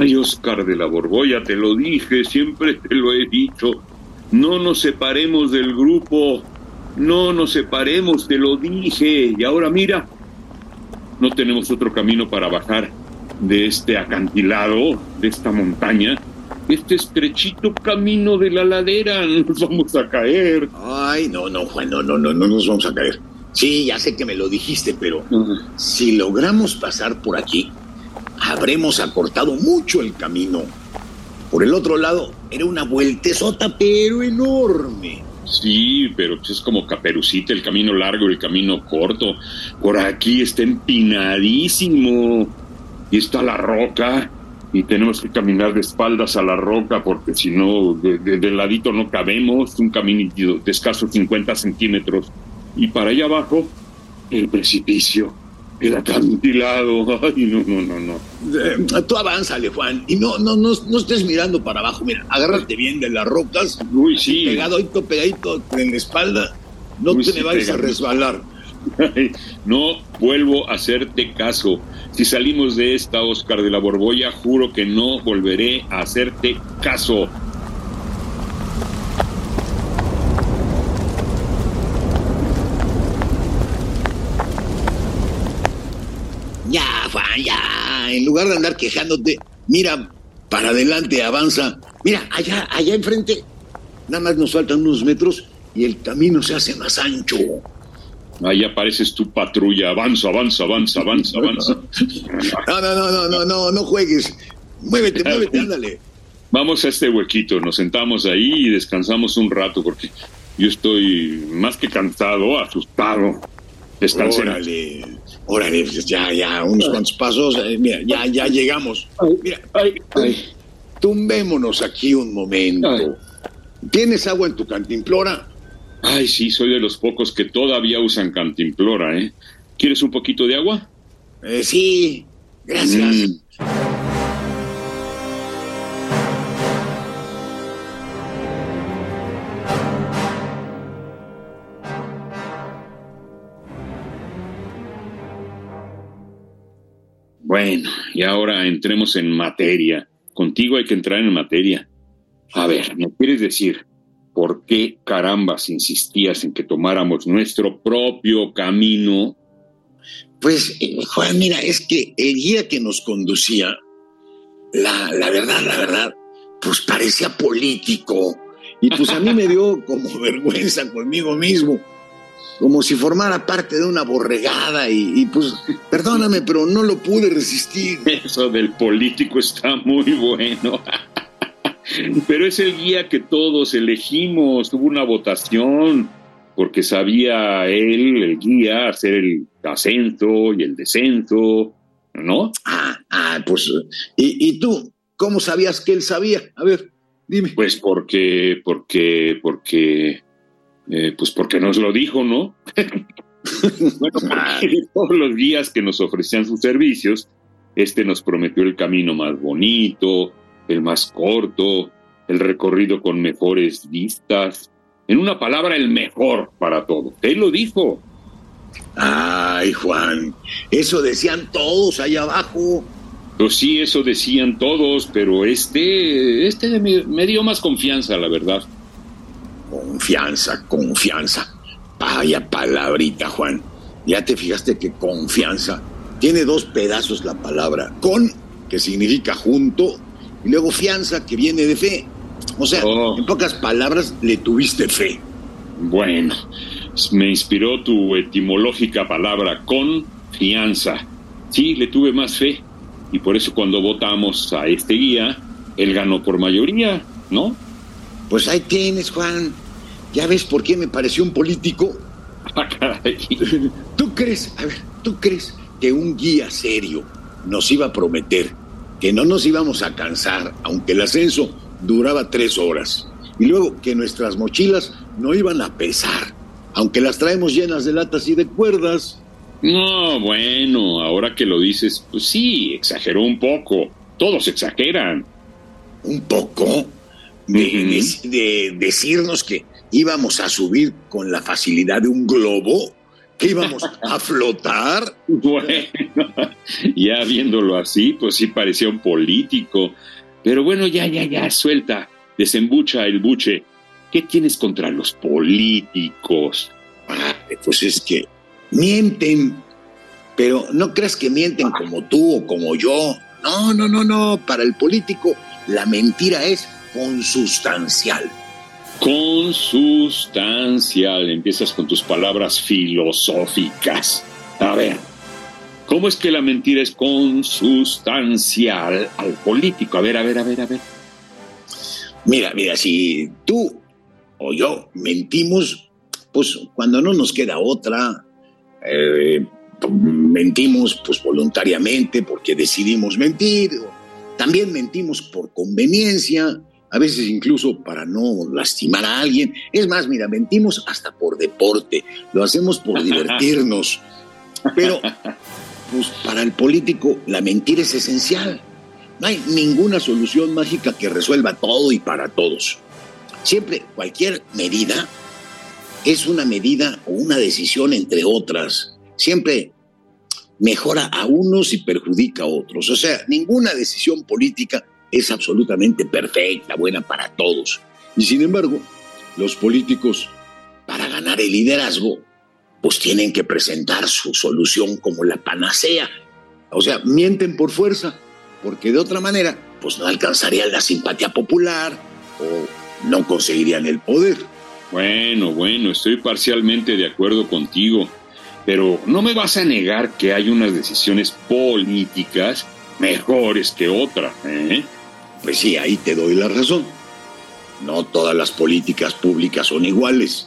Ay, Oscar de la Borbolla, te lo dije, siempre te lo he dicho. No nos separemos del grupo. No nos separemos, te lo dije. Y ahora mira, no tenemos otro camino para bajar de este acantilado, de esta montaña, este estrechito camino de la ladera. Nos vamos a caer. Ay, no, no, Juan, no, no, no, no nos vamos a caer. Sí, ya sé que me lo dijiste, pero si logramos pasar por aquí, habremos acortado mucho el camino. Por el otro lado, era una vueltezota, pero enorme. Sí, pero pues es como caperucita, el camino largo y el camino corto. Por aquí está empinadísimo. Y está la roca. Y tenemos que caminar de espaldas a la roca porque si no, de, ladito no cabemos. Un camino de escasos 50 centímetros. Y para allá abajo, el precipicio. El acantilado. Ay, no, no, no, no. Eh, tú avánzale, Juan, y no, no, no, no estés mirando para abajo. Mira, agárrate bien de las rocas. Uy, sí. Pegadito, pegadito en la espalda. No te me vayas a resbalar. no vuelvo a hacerte caso. Si salimos de esta, Oscar de la Borbolla, juro que no volveré a hacerte caso. Ya, Juan, En lugar de andar quejándote, mira para adelante, avanza. Mira, allá, allá enfrente. Nada más nos faltan unos metros y el camino se hace más ancho. Ahí apareces tu patrulla. Avanza, avanza, avanza, avanza, avanza. No, no, no, no, no, no, no juegues. Muévete, muévete, ándale. Vamos a este huequito, nos sentamos ahí y descansamos un rato porque yo estoy más que cansado, asustado. Descansé. Órale, órale, pues ya, ya, unos cuantos pasos, eh, mira, ya, ya llegamos. Mira, Ay, ay, tumbémonos aquí un momento. ¿Tienes agua en tu cantimplora? ay, sí, soy de los pocos que todavía usan cantimplora, ¿eh? ¿Quieres un poquito de agua? Eh, sí, gracias. Mm. Bueno, y ahora entremos en materia. Contigo hay que entrar en materia. A ver, ¿me quieres decir por qué carambas insistías en que tomáramos nuestro propio camino? Pues, Juan, mira, es que el guía que nos conducía, la, la verdad, la verdad, pues parecía político. Y pues a mí me dio como vergüenza conmigo mismo, como si formara parte de una borregada y, y pues, perdóname, pero no lo pude resistir. Eso del político está muy bueno. Pero es el guía que todos elegimos. Hubo una votación porque sabía él, el guía, hacer el ascenso y el descenso, ¿no? Ah, ah, pues, ¿y, y tú? ¿Cómo sabías que él sabía? A ver, dime. Pues porque, porque, porque, eh, pues porque nos lo dijo, ¿no? bueno, porque todos los guías que nos ofrecían sus servicios, este nos prometió el camino más bonito, el más corto, el recorrido con mejores vistas. En una palabra, el mejor para todo. Él lo dijo. Ay, Juan, eso decían todos allá abajo. Pues sí, eso decían todos, pero este, este me, me dio más confianza, la verdad. Confianza, confianza. Vaya palabrita, Juan. Ya te fijaste que confianza tiene dos pedazos la palabra. Con, que significa junto, y luego fianza, que viene de fe. O sea, Oh. en pocas palabras, le tuviste fe. Bueno, me inspiró tu etimológica palabra confianza. Sí, le tuve más fe. Y por eso cuando votamos a este guía, él ganó por mayoría, ¿no? Pues ahí tienes, Juan. ¿Ya ves por qué me pareció un político? Ah, caray. ¿Tú crees, a ver, tú crees que un guía serio nos iba a prometer que no nos íbamos a cansar, aunque el ascenso duraba tres horas. Y luego que nuestras mochilas no iban a pesar, aunque las traemos llenas de latas y de cuerdas. No, bueno, ahora que lo dices, pues sí, exageró un poco. Todos exageran. ¿Un poco? de decirnos que íbamos a subir con la facilidad de un globo que íbamos a flotar. Bueno, ya viéndolo así, pues sí parecía un político. Pero bueno, ya, ya, ya, suelta, desembucha el buche. ¿Qué tienes contra los políticos? Ah, pues es que mienten, pero no creas que mienten como tú o como yo. No, no, no, no. Para el político la mentira es consustancial consustancial. Empiezas con tus palabras filosóficas. A ver, ¿cómo es que la mentira es consustancial al político? A ver, a ver, a ver, a ver. Mira, mira, si tú o yo mentimos, pues cuando no nos queda otra, eh, mentimos pues voluntariamente porque decidimos mentir, también mentimos por conveniencia, a veces incluso para no lastimar a alguien. Es más, mira, mentimos hasta por deporte, lo hacemos por divertirnos. Pero, pues para el político la mentira es esencial. No hay ninguna solución mágica que resuelva todo y para todos. Siempre cualquier medida es una medida o una decisión entre otras. Siempre mejora a unos y perjudica a otros. O sea, ninguna decisión política es absolutamente perfecta, buena para todos. Y sin embargo, los políticos, para ganar el liderazgo, pues tienen que presentar su solución como la panacea. O sea, mienten por fuerza, porque de otra manera, pues no alcanzarían la simpatía popular o no conseguirían el poder. Bueno, bueno, estoy parcialmente de acuerdo contigo, pero no me vas a negar que hay unas decisiones políticas mejores que otras, ¿eh? Pues sí, ahí te doy la razón. No todas las políticas públicas son iguales.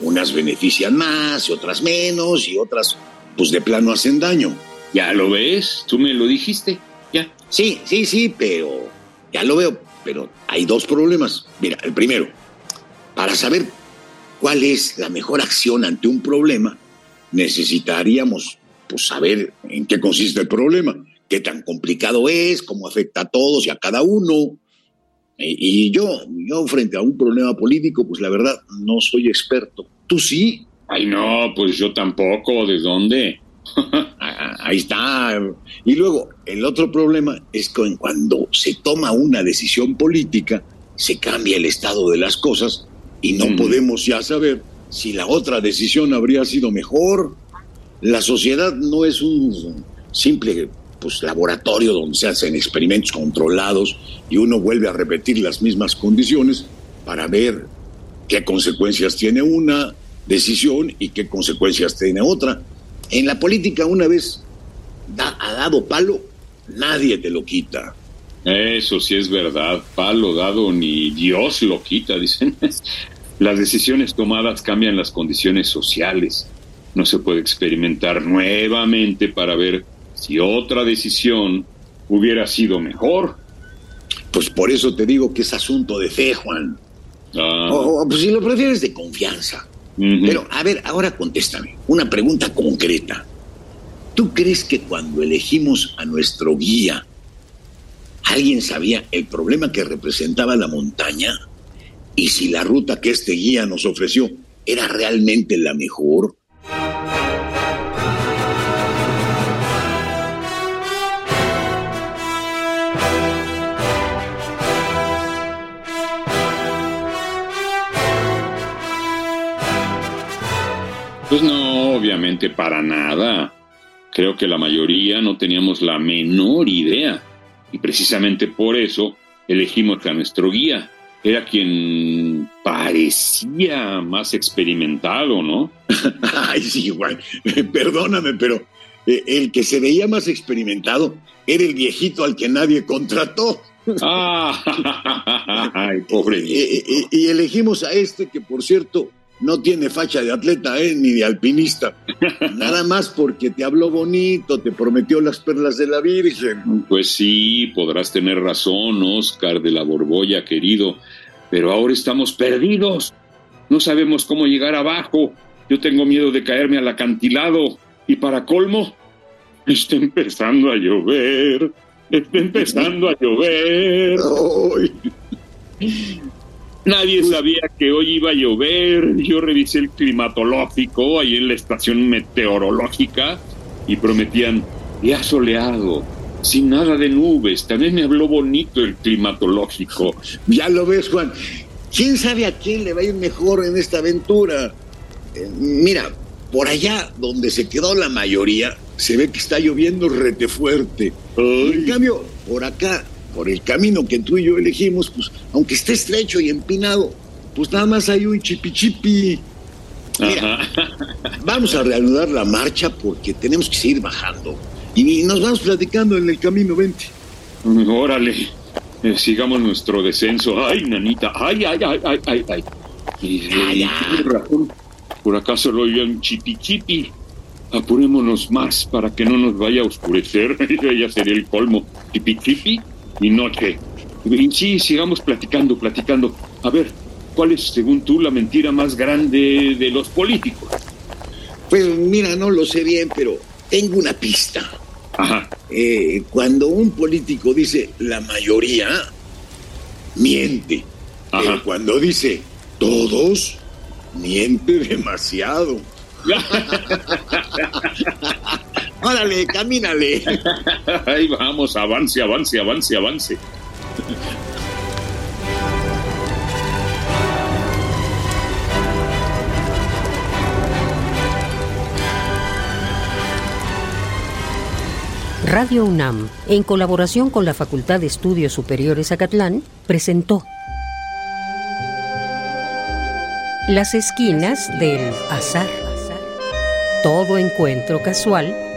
Unas benefician más y otras menos y otras pues de plano hacen daño. Ya lo ves, tú me lo dijiste, ya. Sí, sí, sí, pero ya lo veo, pero hay dos problemas. Mira, el primero, para saber cuál es la mejor acción ante un problema, necesitaríamos pues, saber en qué consiste el problema qué tan complicado es, cómo afecta a todos y a cada uno. Y, yo, yo frente a un problema político, pues la verdad no soy experto. ¿Tú sí? Ay, no, pues yo tampoco. ¿De dónde? Ah, ahí está. Y luego, el otro problema es que cuando se toma una decisión política, se cambia el estado de las cosas y no podemos ya saber si la otra decisión habría sido mejor. La sociedad no es un simple pues, laboratorio donde se hacen experimentos controlados y uno vuelve a repetir las mismas condiciones para ver qué consecuencias tiene una decisión y qué consecuencias tiene otra. En la política una vez ha dado palo, nadie te lo quita. Eso sí es verdad, palo dado ni Dios lo quita, dicen. Las decisiones tomadas cambian las condiciones sociales. No se puede experimentar nuevamente para ver si otra decisión hubiera sido mejor. Pues por eso te digo que es asunto de fe, Juan. Ah. O, pues si lo prefieres de confianza. Pero, a ver, ahora contéstame. Una pregunta concreta. ¿Tú crees que cuando elegimos a nuestro guía, alguien sabía el problema que representaba la montaña? ¿Y si la ruta que este guía nos ofreció era realmente la mejor? Pues no, obviamente para nada. Creo que la mayoría no teníamos la menor idea. Y precisamente por eso elegimos a nuestro guía. Era quien parecía más experimentado, ¿no? Ay, sí, Juan. Perdóname, pero eh, el que se veía más experimentado era el viejito al que nadie contrató. Ah, ay, pobre. Y, y, elegimos a este que, por cierto, no tiene facha de atleta, ¿eh? Ni de alpinista. Nada más porque te habló bonito, te prometió las perlas de la Virgen. Pues sí, podrás tener razón, Oscar de la Borbolla, querido, pero ahora estamos perdidos. No sabemos cómo llegar abajo. Yo tengo miedo de caerme al acantilado. Y para colmo, está empezando a llover. Está empezando a llover. Nadie sabía que hoy iba a llover. Yo revisé el climatológico ahí en la estación meteorológica y prometían día soleado, sin nada de nubes. También me habló bonito el climatológico. Ya lo ves, Juan. ¿Quién sabe a quién le va a ir mejor en esta aventura? Eh, mira, por allá donde se quedó la mayoría, se ve que está lloviendo rete fuerte. En cambio, por acá por el camino que tú y yo elegimos, pues aunque esté estrecho y empinado, pues nada más hay un chipichipi. Mira, vamos a reanudar la marcha porque tenemos que seguir bajando. Y nos vamos platicando en el camino 20. Órale, eh, sigamos nuestro descenso. Ay, nanita, ay, ay, ay, ay, ay, ay. Y, ay, razón, por acaso lo oía un chipichipi. Apurémonos más para que no nos vaya a oscurecer. ya sería el colmo. Chipichipi y noche. Sí, sigamos platicando, platicando. A ver, ¿cuál es, según tú, la mentira más grande de los políticos? Pues mira, no lo sé bien, pero tengo una pista. Ajá. Eh, cuando un político dice la mayoría, miente. Ajá. cuando dice todos, miente demasiado. Órale, camínale. Ahí vamos, avance, avance, avance, avance. Radio UNAM, en colaboración con la Facultad de Estudios Superiores Acatlán, presentó Las esquinas del azar. Todo encuentro casual